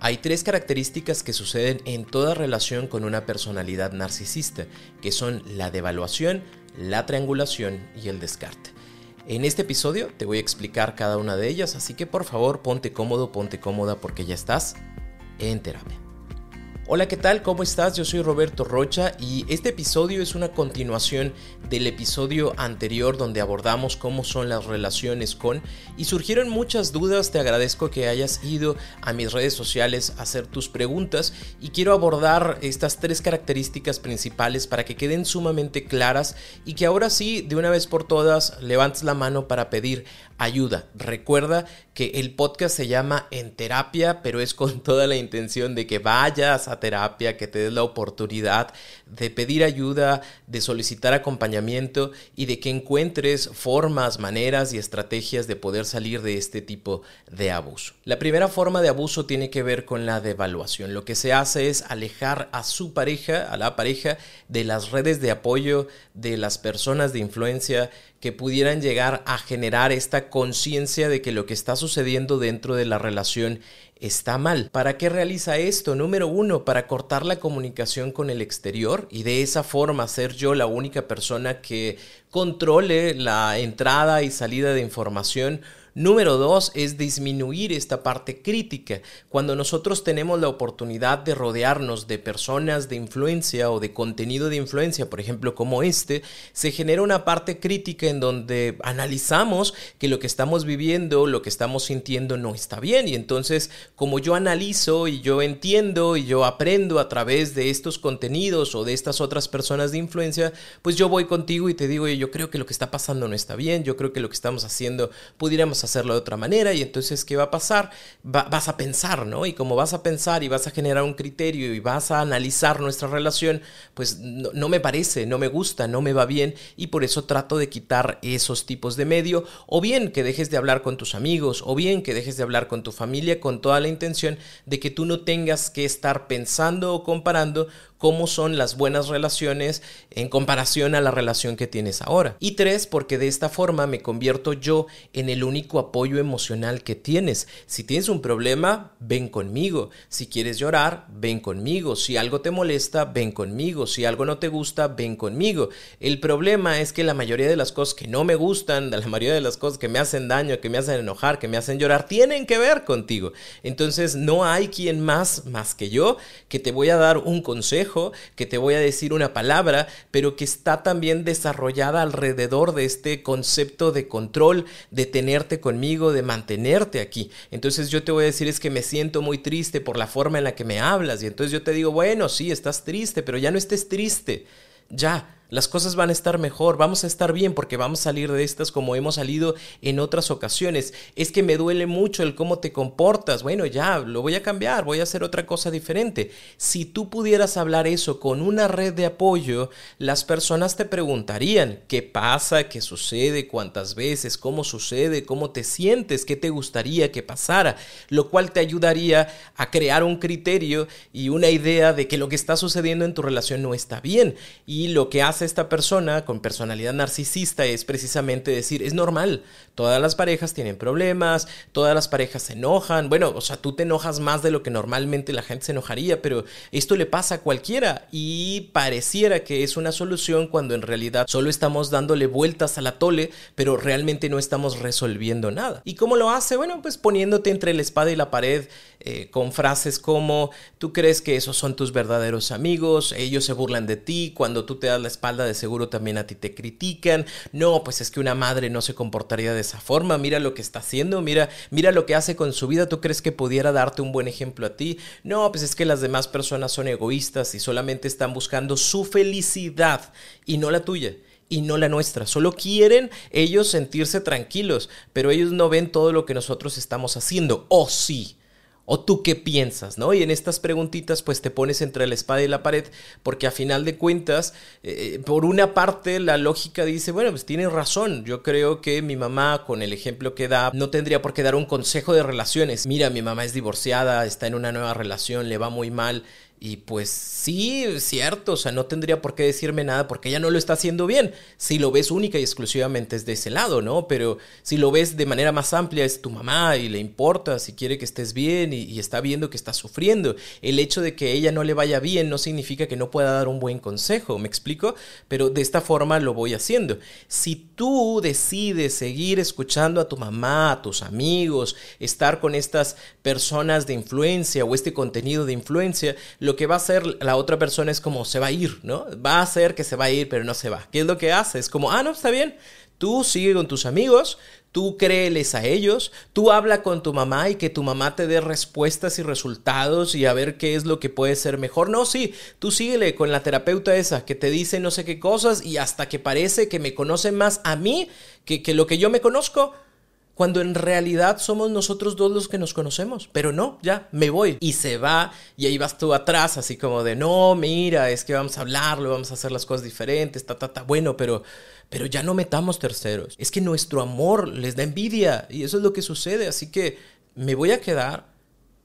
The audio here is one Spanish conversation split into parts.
Hay tres características que suceden en toda relación con una personalidad narcisista, que son la devaluación, la triangulación y el descarte. En este episodio te voy a explicar cada una de ellas, así que por favor ponte cómodo, ponte cómoda porque ya estás en. Hola, ¿qué tal? ¿Cómo estás? Yo soy Roberto Rocha y este episodio es una continuación del episodio anterior donde abordamos cómo son las relaciones con y surgieron muchas dudas. Te agradezco que hayas ido a mis redes sociales a hacer tus preguntas y quiero abordar estas tres características principales para que queden sumamente claras y que ahora sí, de una vez por todas, levantes la mano para pedir ayuda. Recuerda que el podcast se llama En Terapia, pero es con toda la intención de que vayas a terapia, que te des la oportunidad de pedir ayuda, de solicitar acompañamiento y de que encuentres formas, maneras y estrategias de poder salir de este tipo de abuso. La primera forma de abuso tiene que ver con la devaluación. Lo que se hace es alejar a su pareja, a la pareja, de las redes de apoyo, de las personas de influencia que pudieran llegar a generar esta conciencia de que lo que está sucediendo dentro de la relación está mal. ¿Para qué realiza esto? Número uno, para cortar la comunicación con el exterior y de esa forma ser yo la única persona que controle la entrada y salida de información Número dos es disminuir esta parte crítica. Cuando nosotros tenemos la oportunidad de rodearnos de personas de influencia o de contenido de influencia, por ejemplo como este, se genera una parte crítica en donde analizamos que lo que estamos viviendo, lo que estamos sintiendo no está bien. Y entonces, como yo analizo y yo entiendo y yo aprendo a través de estos contenidos o de estas otras personas de influencia, pues yo voy contigo y te digo, yo creo que lo que está pasando no está bien, yo creo que lo que estamos haciendo pudiéramos hacerlo de otra manera y entonces ¿qué va a pasar? vas a pensar, ¿no? Y como vas a pensar y vas a generar un criterio y vas a analizar nuestra relación, pues no, no me parece, no me gusta, no me va bien y por eso trato de quitar esos tipos de medio o bien que dejes de hablar con tus amigos o bien que dejes de hablar con tu familia con toda la intención de que tú no tengas que estar pensando o comparando cómo son las buenas relaciones en comparación a la relación que tienes ahora. Y tres, porque de esta forma me convierto yo en el único apoyo emocional que tienes. Si tienes un problema, ven conmigo. Si quieres llorar, ven conmigo. Si algo te molesta, ven conmigo. Si algo no te gusta, ven conmigo. El problema es que la mayoría de las cosas que no me gustan, la mayoría de las cosas que me hacen daño, que me hacen enojar, que me hacen llorar, tienen que ver contigo. Entonces no hay quien más, más que yo, que te voy a dar un consejo que te voy a decir una palabra, pero que está también desarrollada alrededor de este concepto de control, de tenerte conmigo, de mantenerte aquí. Entonces yo te voy a decir es que me siento muy triste por la forma en la que me hablas y entonces yo te digo, bueno, sí, estás triste, pero ya no estés triste. Ya, las cosas van a estar mejor, vamos a estar bien porque vamos a salir de estas como hemos salido en otras ocasiones. Es que me duele mucho el cómo te comportas. Bueno, ya, lo voy a cambiar, voy a hacer otra cosa diferente. Si tú pudieras hablar eso con una red de apoyo, las personas te preguntarían qué pasa, qué sucede, cuántas veces, cómo sucede, cómo te sientes, qué te gustaría que pasara, lo cual te ayudaría a crear un criterio y una idea de que lo que está sucediendo en tu relación no está bien. Y lo que hace esta persona con personalidad narcisista es precisamente decir, es normal, todas las parejas tienen problemas, todas las parejas se enojan, bueno, o sea, tú te enojas más de lo que normalmente la gente se enojaría, pero esto le pasa a cualquiera y pareciera que es una solución cuando en realidad solo estamos dándole vueltas a la tole, pero realmente no estamos resolviendo nada. ¿Y cómo lo hace? Bueno, pues poniéndote entre la espada y la pared eh, con frases como, tú crees que esos son tus verdaderos amigos, ellos se burlan de ti, cuando tú te das la espalda, de seguro también a ti te critican. No, pues es que una madre no se comportaría de esa forma. Mira lo que está haciendo, mira, mira lo que hace con su vida. ¿Tú crees que pudiera darte un buen ejemplo a ti? No, pues es que las demás personas son egoístas y solamente están buscando su felicidad y no la tuya. y no la nuestra. Solo quieren ellos sentirse tranquilos, pero ellos no ven todo lo que nosotros estamos haciendo. ¿O sí? ¿O tú qué piensas? ¿no? Y en estas preguntitas pues te pones entre la espada y la pared porque a final de cuentas, eh, por una parte la lógica dice, bueno, pues tienes razón, yo creo que mi mamá con el ejemplo que da no tendría por qué dar un consejo de relaciones. Mira, mi mamá es divorciada, está en una nueva relación, le va muy mal y pues sí, cierto, o sea, no tendría por qué decirme nada porque ella no lo está haciendo bien. Si lo ves única y exclusivamente es de ese lado, ¿no? Pero si lo ves de manera más amplia es tu mamá y le importa si quiere que estés bien y, está viendo que estás sufriendo. El hecho de que ella no le vaya bien no significa que no pueda dar un buen consejo, ¿me explico? Pero de esta forma lo voy haciendo. Si tú decides seguir escuchando a tu mamá, a tus amigos, estar con estas personas de influencia o este contenido de influencia, lo que va a hacer la otra persona es como se va a ir, ¿no? Va a hacer que se va a ir, pero no se va. ¿Qué es lo que hace? Es como, ah, no, está bien. Tú sigue con tus amigos, tú créeles a ellos, tú habla con tu mamá y que tu mamá te dé respuestas y resultados y a ver qué es lo que puede ser mejor. No, sí, tú síguele con la terapeuta esa que te dice no sé qué cosas y hasta que parece que me conoce más a mí que, que lo que yo me conozco cuando en realidad somos nosotros dos los que nos conocemos. Pero no, ya, me voy. Y se va y ahí vas tú atrás, así como de, no, mira, es que vamos a hablarlo, vamos a hacer las cosas diferentes, ta, ta, ta. Bueno, pero, pero ya no metamos terceros. Es que nuestro amor les da envidia y eso es lo que sucede. Así que me voy a quedar,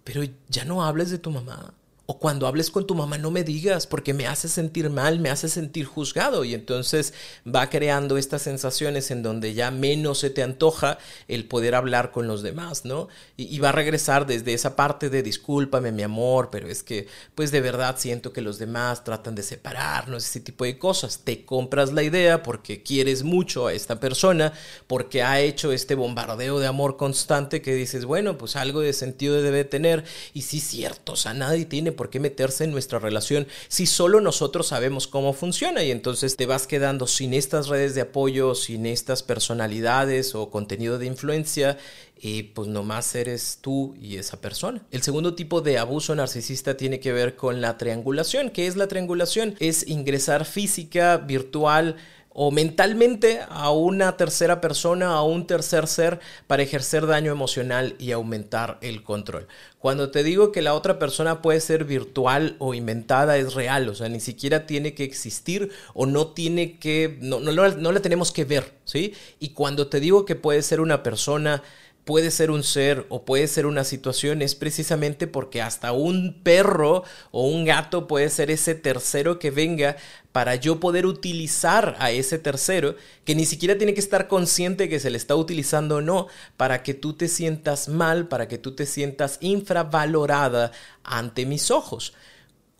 pero ya no hables de tu mamá. O cuando hables con tu mamá no me digas porque me hace sentir mal, me hace sentir juzgado y entonces va creando estas sensaciones en donde ya menos se te antoja el poder hablar con los demás, ¿no? Y, va a regresar desde esa parte de discúlpame mi amor, pero es que pues de verdad siento que los demás tratan de separarnos, ese tipo de cosas. Te compras la idea porque quieres mucho a esta persona, porque ha hecho este bombardeo de amor constante que dices, bueno, pues algo de sentido debe tener y sí cierto, o sea, nadie tiene por qué meterse en nuestra relación si solo nosotros sabemos cómo funciona y entonces te vas quedando sin estas redes de apoyo, sin estas personalidades o contenido de influencia y pues nomás eres tú y esa persona. El segundo tipo de abuso narcisista tiene que ver con la triangulación. ¿Qué es la triangulación? Es ingresar física, virtual, o mentalmente a una tercera persona, a un tercer ser para ejercer daño emocional y aumentar el control. Cuando te digo que la otra persona puede ser virtual o inventada, es real, o sea, ni siquiera tiene que existir o no tiene que, no, no, la tenemos que ver, ¿sí? Y cuando te digo que puede ser una persona puede ser un ser o puede ser una situación es precisamente porque hasta un perro o un gato puede ser ese tercero que venga para yo poder utilizar a ese tercero que ni siquiera tiene que estar consciente que se le está utilizando o no para que tú te sientas mal, para que tú te sientas infravalorada ante mis ojos.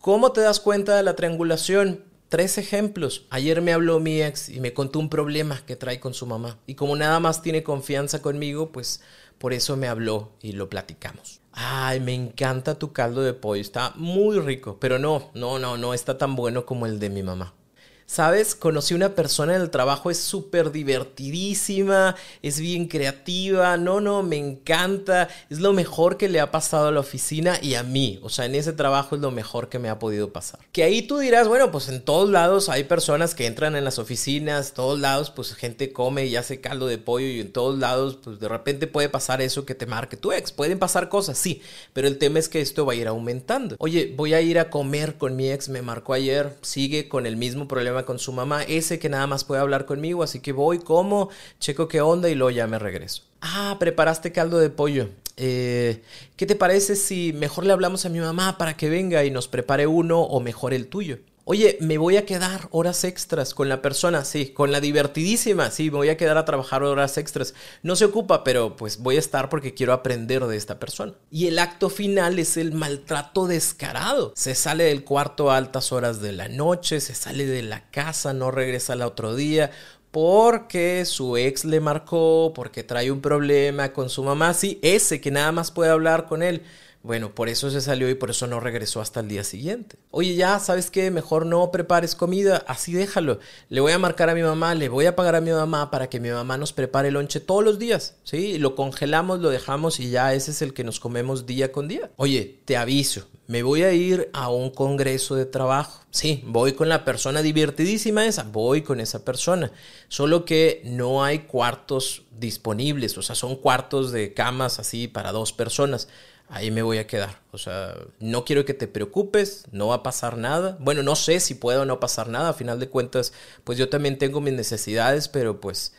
¿Cómo te das cuenta de la triangulación? Tres ejemplos. Ayer me habló mi ex y me contó un problema que trae con su mamá. Y como nada más tiene confianza conmigo, pues por eso me habló y lo platicamos. Ay, me encanta tu caldo de pollo, está muy rico, pero no, no, no, no está tan bueno como el de mi mamá. ¿Sabes? Conocí una persona en el trabajo, es súper divertidísima, es bien creativa, no, no, me encanta, es lo mejor que le ha pasado a la oficina y a mí, o sea, en ese trabajo es lo mejor que me ha podido pasar. Que ahí tú dirás, bueno, pues en todos lados hay personas que entran en las oficinas, todos lados pues gente come y hace caldo de pollo y en todos lados pues de repente puede pasar eso que te marque tu ex, pueden pasar cosas, sí, pero el tema es que esto va a ir aumentando. Oye, voy a ir a comer con mi ex, me marcó ayer, sigue con el mismo problema con su mamá, ese que nada más puede hablar conmigo, así que voy, como, checo qué onda y luego ya me regreso. Ah, preparaste caldo de pollo. Eh, ¿Qué te parece si mejor le hablamos a mi mamá para que venga y nos prepare uno o mejor el tuyo? Oye, me voy a quedar horas extras con la persona, sí, con la divertidísima, sí, me voy a quedar a trabajar horas extras. No se ocupa, pero pues voy a estar porque quiero aprender de esta persona. Y el acto final es el maltrato descarado. Se sale del cuarto a altas horas de la noche, se sale de la casa, no regresa al otro día porque su ex le marcó, porque trae un problema con su mamá, sí, ese que nada más puede hablar con él Bueno, por eso se salió y por eso no regresó hasta el día siguiente. Oye, ya, ¿sabes qué? Mejor no prepares comida, así déjalo. Le voy a marcar a mi mamá, le voy a pagar a mi mamá para que mi mamá nos prepare el lonche todos los días, ¿sí? Lo congelamos, lo dejamos y ya ese es el que nos comemos día con día. Oye, te aviso, me voy a ir a un congreso de trabajo. Sí, voy con la persona divertidísima esa, voy con esa persona. Solo que no hay cuartos disponibles, o sea, son cuartos de camas así para dos personas ahí me voy a quedar. O sea, no quiero que te preocupes, no va a pasar nada. Bueno, no sé si puedo no pasar nada, a final de cuentas, pues yo también tengo mis necesidades, pero pues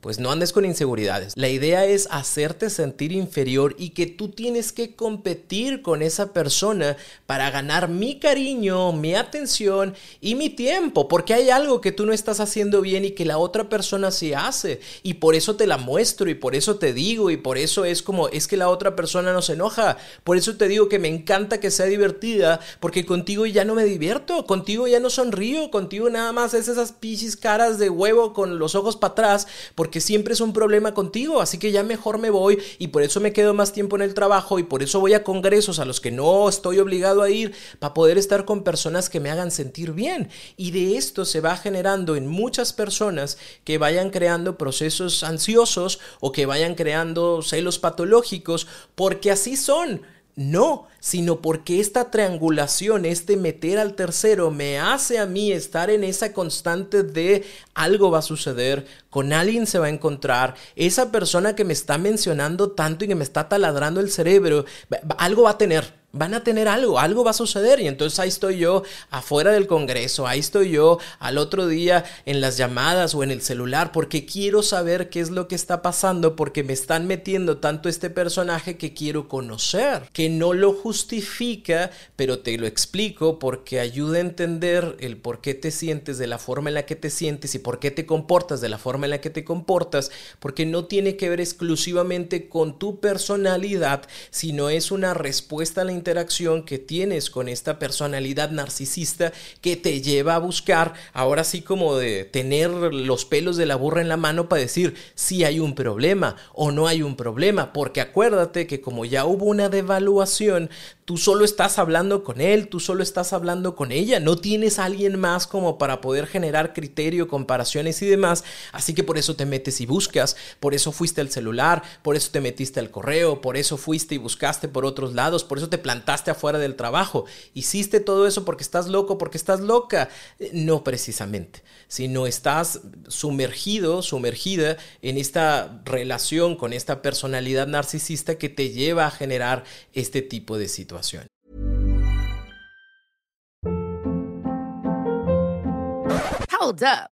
pues no andes con inseguridades. La idea es hacerte sentir inferior y que tú tienes que competir con esa persona para ganar mi cariño, mi atención y mi tiempo, porque hay algo que tú no estás haciendo bien y que la otra persona sí hace. Y por eso te la muestro y por eso te digo y por eso es como, es que la otra persona no se enoja. Por eso te digo que me encanta que sea divertida, porque contigo ya no me divierto, contigo ya no sonrío, contigo nada más es esas pichis caras de huevo con los ojos para atrás, porque siempre es un problema contigo, así que ya mejor me voy y por eso me quedo más tiempo en el trabajo y por eso voy a congresos a los que no estoy obligado a ir para poder estar con personas que me hagan sentir bien. Y de esto se va generando en muchas personas que vayan creando procesos ansiosos o que vayan creando celos patológicos, porque así son. No, sino porque esta triangulación, este meter al tercero, me hace a mí estar en esa constante de algo va a suceder, con alguien se va a encontrar, esa persona que me está mencionando tanto y que me está taladrando el cerebro, algo va a tener van a tener algo, algo va a suceder. Y entonces ahí estoy yo afuera del Congreso, ahí estoy yo al otro día en las llamadas o en el celular, porque quiero saber qué es lo que está pasando, porque me están metiendo tanto este personaje que quiero conocer, que no lo justifica, pero te lo explico porque ayuda a entender el por qué te sientes de la forma en la que te sientes y por qué te comportas de la forma en la que te comportas, porque no tiene que ver exclusivamente con tu personalidad, sino es una respuesta a la interacción que tienes con esta personalidad narcisista que te lleva a buscar, ahora sí como de tener los pelos de la burra en la mano para decir si hay un problema o no hay un problema, porque acuérdate que como ya hubo una devaluación, tú solo estás hablando con él, tú solo estás hablando con ella, no tienes a alguien más como para poder generar criterio, comparaciones y demás, así que por eso te metes y buscas, por eso fuiste al celular, por eso te metiste al correo, por eso fuiste y buscaste por otros lados, por eso te plantaste afuera del trabajo, hiciste todo eso porque estás loco, porque estás loca, no precisamente, sino estás sumergido, sumergida en esta relación con esta personalidad narcisista que te lleva a generar este tipo de situación. Hold up.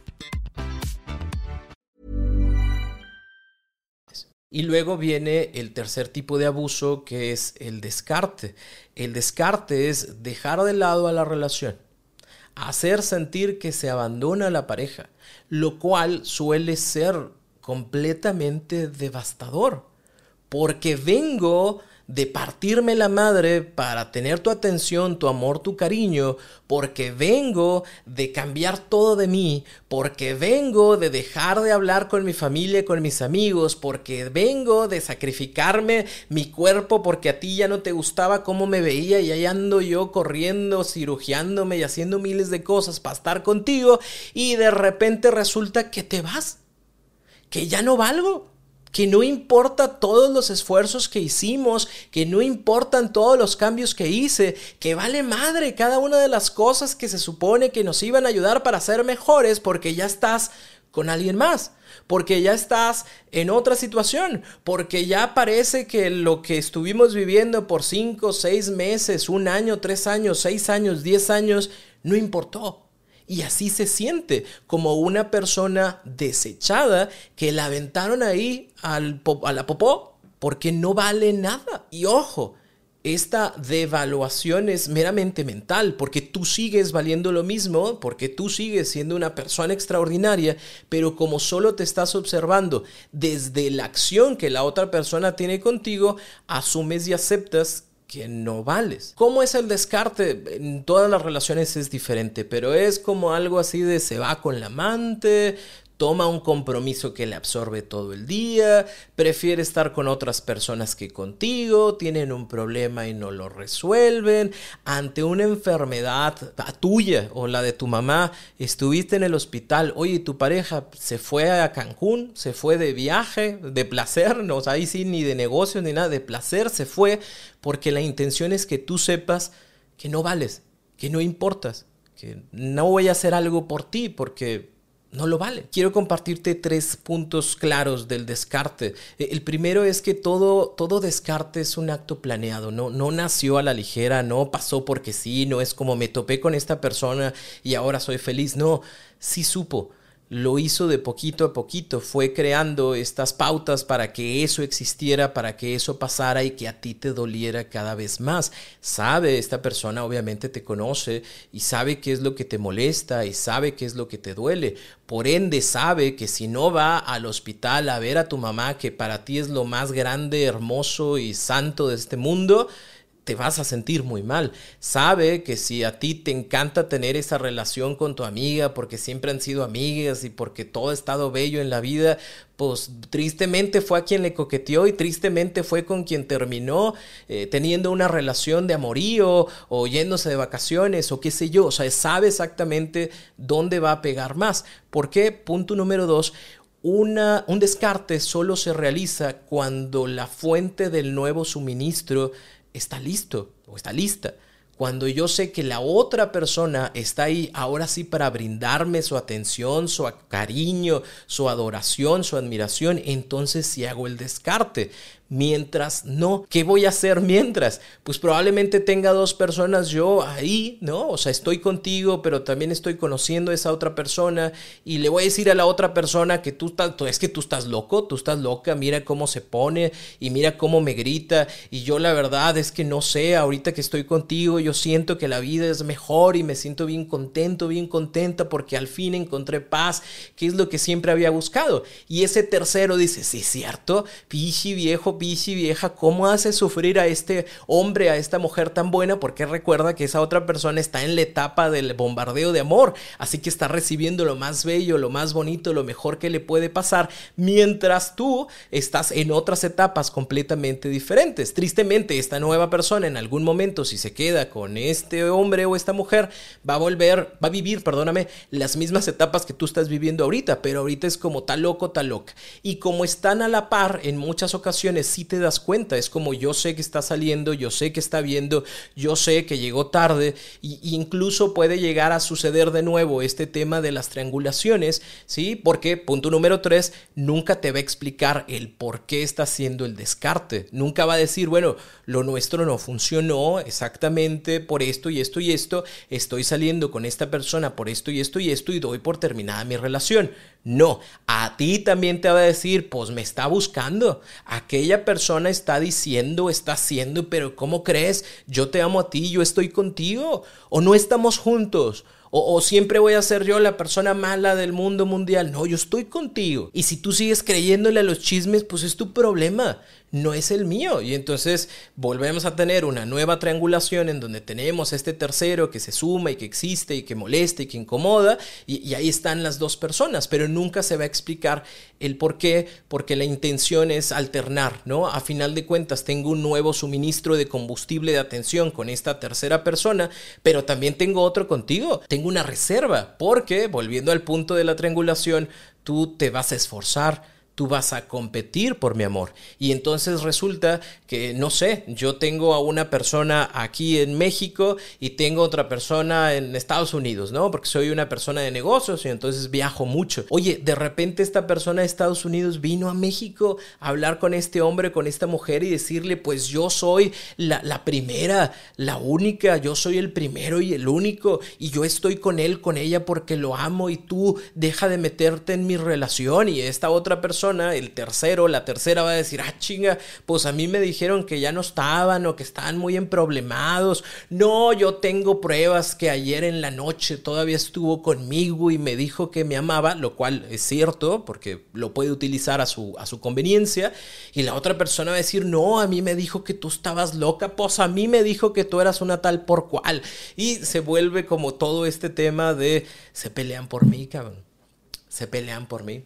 Y luego viene el tercer tipo de abuso que es el descarte. El descarte es dejar de lado a la relación, hacer sentir que se abandona a la pareja, lo cual suele ser completamente devastador, porque vengo de partirme la madre para tener tu atención, tu amor, tu cariño, porque vengo de cambiar todo de mí, porque vengo de dejar de hablar con mi familia, con mis amigos, porque vengo de sacrificarme mi cuerpo porque a ti ya no te gustaba cómo me veía y ahí ando yo corriendo, cirugiándome y haciendo miles de cosas para estar contigo y de repente resulta que te vas, que ya no valgo que no importa todos los esfuerzos que hicimos, que no importan todos los cambios que hice, que vale madre cada una de las cosas que se supone que nos iban a ayudar para ser mejores porque ya estás con alguien más, porque ya estás en otra situación, porque ya parece que lo que estuvimos viviendo por cinco, seis meses, un año, tres años, seis años, diez años, no importó. Y así se siente, como una persona desechada que la aventaron ahí al, a la popó porque no vale nada. Y ojo, esta devaluación es meramente mental, porque tú sigues valiendo lo mismo, porque tú sigues siendo una persona extraordinaria, pero como solo te estás observando desde la acción que la otra persona tiene contigo, asumes y aceptas que no vales. ¿Cómo es el descarte? En todas las relaciones es diferente, pero es como algo así de se va con la amante, toma un compromiso que le absorbe todo el día, prefiere estar con otras personas que contigo, tienen un problema y no lo resuelven, ante una enfermedad tuya o la de tu mamá, estuviste en el hospital, oye, tu pareja se fue a Cancún, se fue de viaje, de placer, no, o ahí sí, ni de negocio ni nada, de placer, se fue, porque la intención es que tú sepas que no vales, que no importas, que no voy a hacer algo por ti porque no lo vale. Quiero compartirte tres puntos claros del descarte. E, el primero es que todo, todo descarte es un acto planeado, ¿no? no nació a la ligera, no pasó porque sí, no es como me topé con esta persona y ahora soy feliz, no, sí supo lo hizo de poquito a poquito, fue creando estas pautas para que eso existiera, para que eso pasara y que a ti te doliera cada vez más. Sabe, esta persona obviamente te conoce y sabe qué es lo que te molesta y sabe qué es lo que te duele. Por ende sabe que si no va al hospital a ver a tu mamá, que para ti es lo más grande, hermoso y santo de este mundo, te vas a sentir muy mal. Sabe que si a ti te encanta tener esa relación con tu amiga porque siempre han sido amigas y porque todo ha estado bello en la vida, pues tristemente fue a quien le coqueteó y tristemente fue con quien terminó eh, teniendo una relación de amorío o yéndose de vacaciones o qué sé yo. O sea, sabe exactamente dónde va a pegar más. ¿Por qué? Punto número dos. Una, un descarte solo se realiza cuando la fuente del nuevo suministro está listo o está lista. Cuando yo sé que la otra persona está ahí ahora sí para brindarme su atención, su cariño, su adoración, su admiración, entonces sí hago el descarte mientras no. ¿Qué voy a hacer mientras? Pues probablemente tenga dos personas yo ahí, ¿no? O sea, estoy contigo, pero también estoy conociendo a esa otra persona y le voy a decir a la otra persona que tú estás, es que tú estás loco, tú estás loca, mira cómo se pone y mira cómo me grita y yo la verdad es que no sé, ahorita que estoy contigo yo siento que la vida es mejor y me siento bien contento, bien contenta porque al fin encontré paz, que es lo que siempre había buscado. Y ese tercero dice, sí, cierto, pichi viejo, bici vieja, ¿cómo hace sufrir a este hombre, a esta mujer tan buena? Porque recuerda que esa otra persona está en la etapa del bombardeo de amor, así que está recibiendo lo más bello, lo más bonito, lo mejor que le puede pasar, mientras tú estás en otras etapas completamente diferentes. Tristemente, esta nueva persona en algún momento, si se queda con este hombre o esta mujer, va a volver, va a vivir, perdóname, las mismas etapas que tú estás viviendo ahorita, pero ahorita es como tal loco, tal loca. Y como están a la par en muchas ocasiones, si te das cuenta. Es como yo sé que está saliendo, yo sé que está viendo, yo sé que llegó tarde y, incluso puede llegar a suceder de nuevo este tema de las triangulaciones, ¿sí? Porque, punto número tres, nunca te va a explicar el por qué está haciendo el descarte. Nunca va a decir, bueno, lo nuestro no funcionó exactamente por esto y esto y esto, estoy saliendo con esta persona por esto y esto y esto y doy por terminada mi relación. No, a ti también te va a decir, pues me está buscando. Aquella persona está diciendo, está haciendo, pero ¿cómo crees? Yo te amo a ti, yo estoy contigo. O no estamos juntos. O, o, siempre voy a ser yo la persona mala del mundo mundial. No, yo estoy contigo. Y si tú sigues creyéndole a los chismes, pues es tu problema no es el mío. Y entonces volvemos a tener una nueva triangulación en donde tenemos este tercero que se suma y que existe y que molesta y que incomoda. Y, ahí están las dos personas, pero nunca se va a explicar el por qué, porque la intención es alternar, ¿no? A final de cuentas tengo un nuevo suministro de combustible de atención con esta tercera persona, pero también tengo otro contigo. Tengo una reserva, porque, volviendo al punto de la triangulación, tú te vas a esforzar tú vas a competir por mi amor. Y entonces resulta que, no sé, yo tengo a una persona aquí en México y tengo otra persona en Estados Unidos, ¿no? Porque soy una persona de negocios y entonces viajo mucho. Oye, de repente esta persona de Estados Unidos vino a México a hablar con este hombre, con esta mujer y decirle, pues yo soy la, la primera, la única, yo soy el primero y el único y yo estoy con él, con ella porque lo amo y tú deja de meterte en mi relación y esta otra persona el tercero, la tercera va a decir, ah, chinga, pues a mí me dijeron que ya no estaban o que estaban muy emproblemados. No, yo tengo pruebas que ayer en la noche todavía estuvo conmigo y me dijo que me amaba, lo cual es cierto, porque lo puede utilizar a su, a su conveniencia. Y la otra persona va a decir, no, a mí me dijo que tú estabas loca, pues a mí me dijo que tú eras una tal por cual. Y se vuelve como todo este tema de, se pelean por mí, cabrón. Se pelean por mí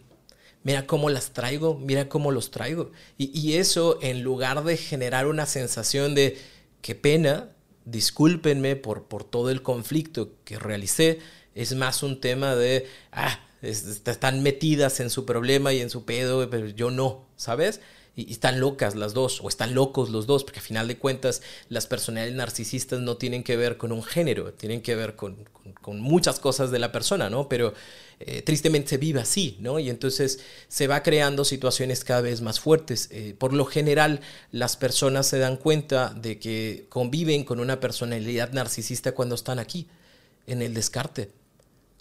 mira cómo las traigo, mira cómo los traigo. Y, eso en lugar de generar una sensación de, qué pena, discúlpenme por, por todo el conflicto que realicé, es más un tema de, ah, están metidas en su problema y en su pedo, pero yo no, ¿sabes? Y, están locas las dos, o están locos los dos, porque a final de cuentas las personalidades narcisistas no tienen que ver con un género, tienen que ver con, muchas cosas de la persona, ¿no? Pero eh, tristemente se vive así, ¿no? Y entonces se va creando situaciones cada vez más fuertes. Eh, por lo general, las personas se dan cuenta de que conviven con una personalidad narcisista cuando están aquí, en el descarte,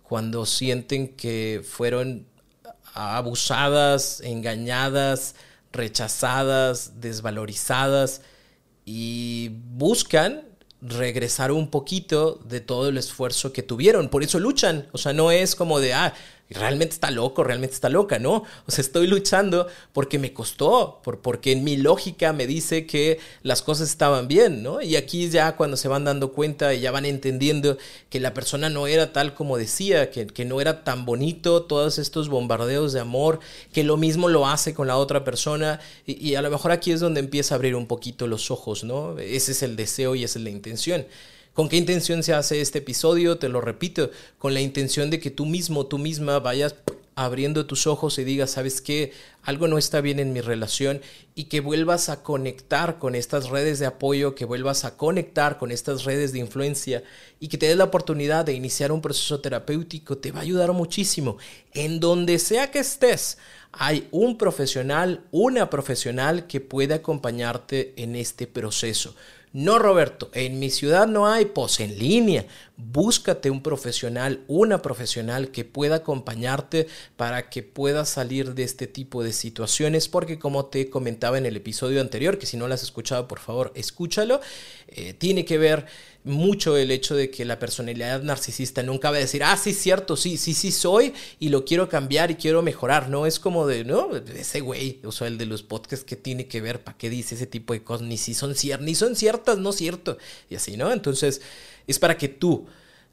cuando sienten que fueron abusadas, engañadas, rechazadas, desvalorizadas y buscan regresar un poquito de todo el esfuerzo que tuvieron. Por eso luchan. O sea, no es como de, ah, realmente está loco, realmente está loca, ¿no? O sea, estoy luchando porque me costó, por, porque en mi lógica me dice que las cosas estaban bien, ¿no? Y aquí ya cuando se van dando cuenta y ya van entendiendo que la persona no era tal como decía, que, que no era tan bonito, todos estos bombardeos de amor, que lo mismo lo hace con la otra persona, y, y a lo mejor aquí es donde empieza a abrir un poquito los ojos, ¿no? Ese es el deseo y esa es la intención. ¿Con qué intención se hace este episodio? Te lo repito, con la intención de que tú mismo, tú misma vayas abriendo tus ojos y digas, ¿sabes qué? Algo no está bien en mi relación y que vuelvas a conectar con estas redes de apoyo, que vuelvas a conectar con estas redes de influencia y que te des la oportunidad de iniciar un proceso terapéutico, te va a ayudar muchísimo. En donde sea que estés, hay un profesional, una profesional que puede acompañarte en este proceso. No, Roberto, en mi ciudad no hay, pues en línea. Búscate un profesional, una profesional que pueda acompañarte para que puedas salir de este tipo de situaciones, porque como te comentaba en el episodio anterior, que si no lo has escuchado, por favor, escúchalo, eh, tiene que ver mucho el hecho de que la personalidad narcisista nunca va a decir, ah, sí, cierto, sí, sí, sí soy y lo quiero cambiar y quiero mejorar, ¿no? Es como de, no, ese güey, o sea, el de los podcasts que tiene que ver, ¿para qué dice ese tipo de cosas? Ni si son ciertas, ni son ciertas, no cierto, y así, ¿no? Entonces, es para que tú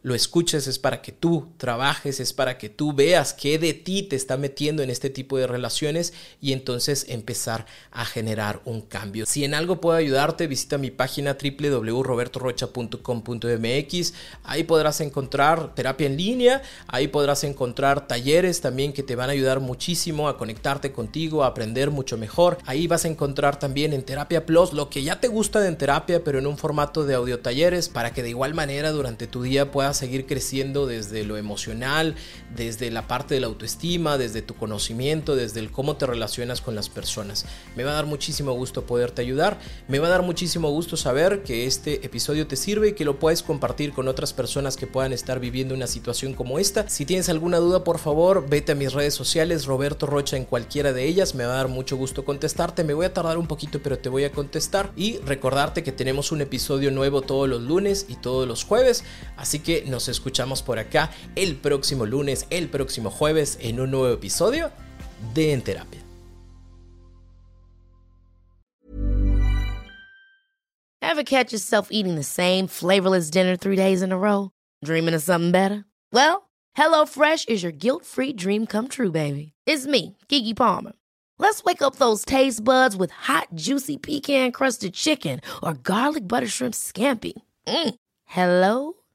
lo escuches, es para que tú trabajes, es para que tú veas qué de ti te está metiendo en este tipo de relaciones y entonces empezar a generar un cambio. Si en algo puedo ayudarte, visita mi página www.robertorocha.com.mx. Ahí podrás encontrar terapia en línea, ahí podrás encontrar talleres también que te van a ayudar muchísimo a conectarte contigo, a aprender mucho mejor. Ahí vas a encontrar también en Terapia Plus lo que ya te gusta de en terapia, pero en un formato de audio talleres para que de igual manera durante tu día puedas seguir creciendo desde lo emocional, desde la parte de la autoestima, desde tu conocimiento, desde el cómo te relacionas con las personas. Me va a dar muchísimo gusto poderte ayudar, me va a dar muchísimo gusto saber que este episodio te sirve y que lo puedes compartir con otras personas que puedan estar viviendo una situación como esta. Si tienes alguna duda, por favor, vete a mis redes sociales, Roberto Rocha en cualquiera de ellas, me va a dar mucho gusto contestarte, me voy a tardar un poquito, pero te voy a contestar. Y recordarte que tenemos un episodio nuevo todos los lunes y todos los jueves, así que nos escuchamos por acá el próximo lunes, el próximo jueves en un nuevo episodio de En Terapia. Ever catch yourself eating the same flavorless dinner three days in a row? Dreaming of something better? Well, HelloFresh is your guilt-free dream come true, baby. It's me, Kiki Palmer. Let's wake up those taste buds with hot, juicy pecan-crusted chicken or garlic butter shrimp scampi. Mm. Hello